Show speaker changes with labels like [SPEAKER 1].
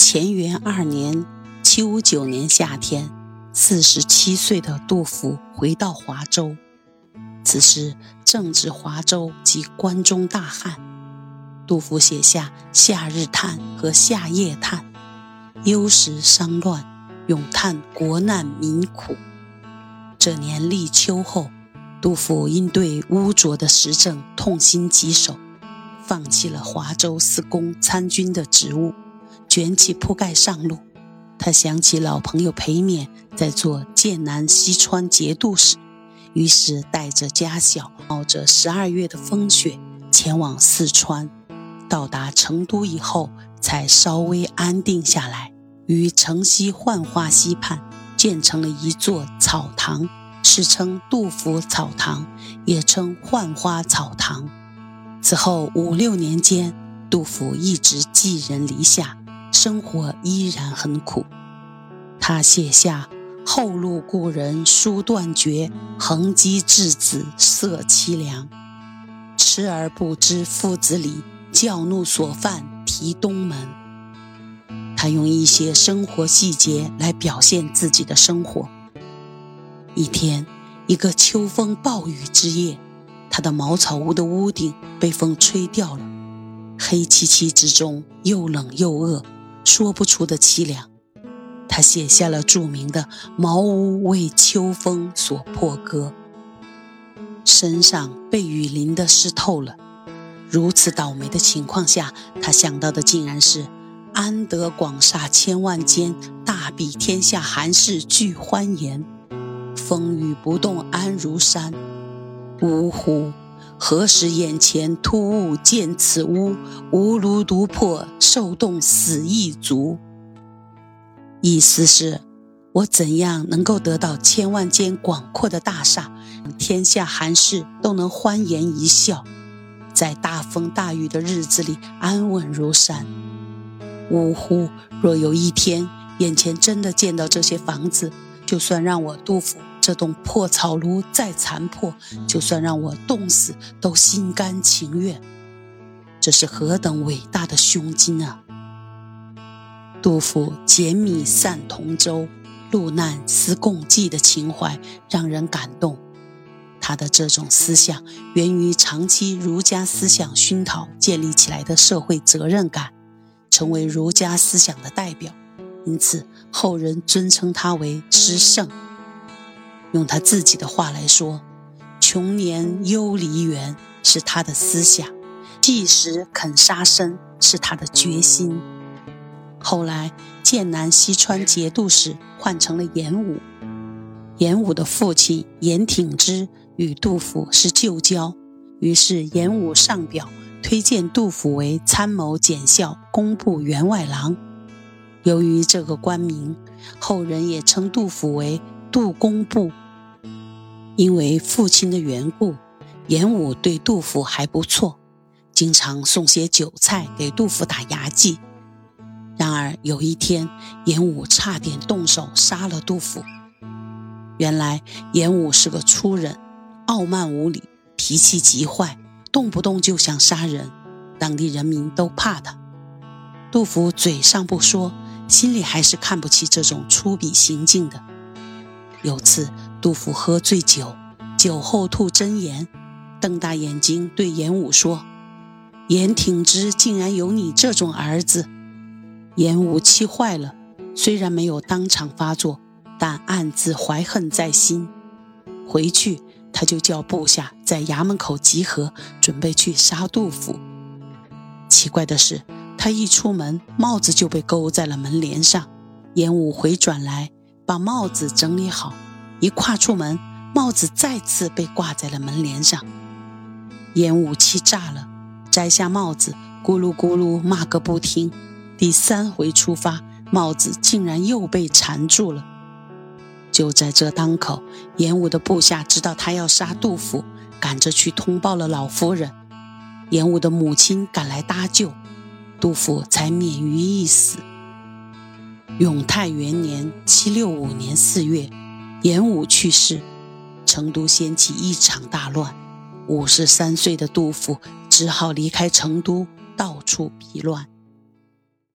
[SPEAKER 1] 乾元二年七五九年夏天，四十七岁的杜甫回到华州。此时正值华州及关中大旱，杜甫写下《夏日叹》和《夏夜叹》，忧时伤乱，咏叹国难民苦。这年立秋后，杜甫因对污浊的时政痛心疾首，放弃了华州司功参军的职务。卷起铺盖上路，他想起老朋友裴冕在做剑南西川节度使，于是带着家小，冒着十二月的风雪前往四川。到达成都以后，才稍微安定下来。于城西浣花溪畔建成了一座草堂，史称杜甫草堂，也称浣花草堂。此后五六年间，杜甫一直寄人篱下。生活依然很苦，他写下“后路故人书断绝，横机稚子色凄凉。痴而不知父子礼，教怒所犯提东门。”他用一些生活细节来表现自己的生活。一天，一个秋风暴雨之夜，他的茅草屋的屋顶被风吹掉了，黑漆漆之中又冷又饿。说不出的凄凉，他写下了著名的“茅屋为秋风所破歌”。身上被雨淋得湿透了，如此倒霉的情况下，他想到的竟然是“安得广厦千万间，大庇天下寒士俱欢颜。风雨不动安如山。呜呼！”何时眼前突兀见此屋？吾庐独破，受冻死亦足。意思是，我怎样能够得到千万间广阔的大厦，天下寒士都能欢颜一笑，在大风大雨的日子里安稳如山？呜呼！若有一天眼前真的见到这些房子，就算让我杜甫。这栋破草庐再残破，就算让我冻死，都心甘情愿。这是何等伟大的胸襟啊！杜甫捡米散同舟，路难思共济的情怀让人感动。他的这种思想源于长期儒家思想熏陶建立起来的社会责任感，成为儒家思想的代表，因此后人尊称他为诗圣。用他自己的话来说，“穷年忧离原”是他的思想，“计时肯杀生”是他的决心。后来，剑南西川节度使换成了严武，严武的父亲严挺之与杜甫是旧交，于是严武上表推荐杜甫为参谋检校工部员外郎。由于这个官名，后人也称杜甫为。杜工部，因为父亲的缘故，严武对杜甫还不错，经常送些酒菜给杜甫打牙祭。然而有一天，严武差点动手杀了杜甫。原来严武是个粗人，傲慢无礼，脾气极坏，动不动就想杀人，当地人民都怕他。杜甫嘴上不说，心里还是看不起这种粗鄙行径的。有次，杜甫喝醉酒，酒后吐真言，瞪大眼睛对严武说：“严挺之竟然有你这种儿子！”严武气坏了，虽然没有当场发作，但暗自怀恨在心。回去，他就叫部下在衙门口集合，准备去杀杜甫。奇怪的是，他一出门，帽子就被勾在了门帘上。严武回转来。把帽子整理好，一跨出门，帽子再次被挂在了门帘上。烟雾气炸了，摘下帽子，咕噜咕噜骂个不停。第三回出发，帽子竟然又被缠住了。就在这当口，严武的部下知道他要杀杜甫，赶着去通报了老夫人。严武的母亲赶来搭救，杜甫才免于一死。永泰元年（七六五年）四月，严武去世，成都掀起一场大乱。五十三岁的杜甫只好离开成都，到处避乱。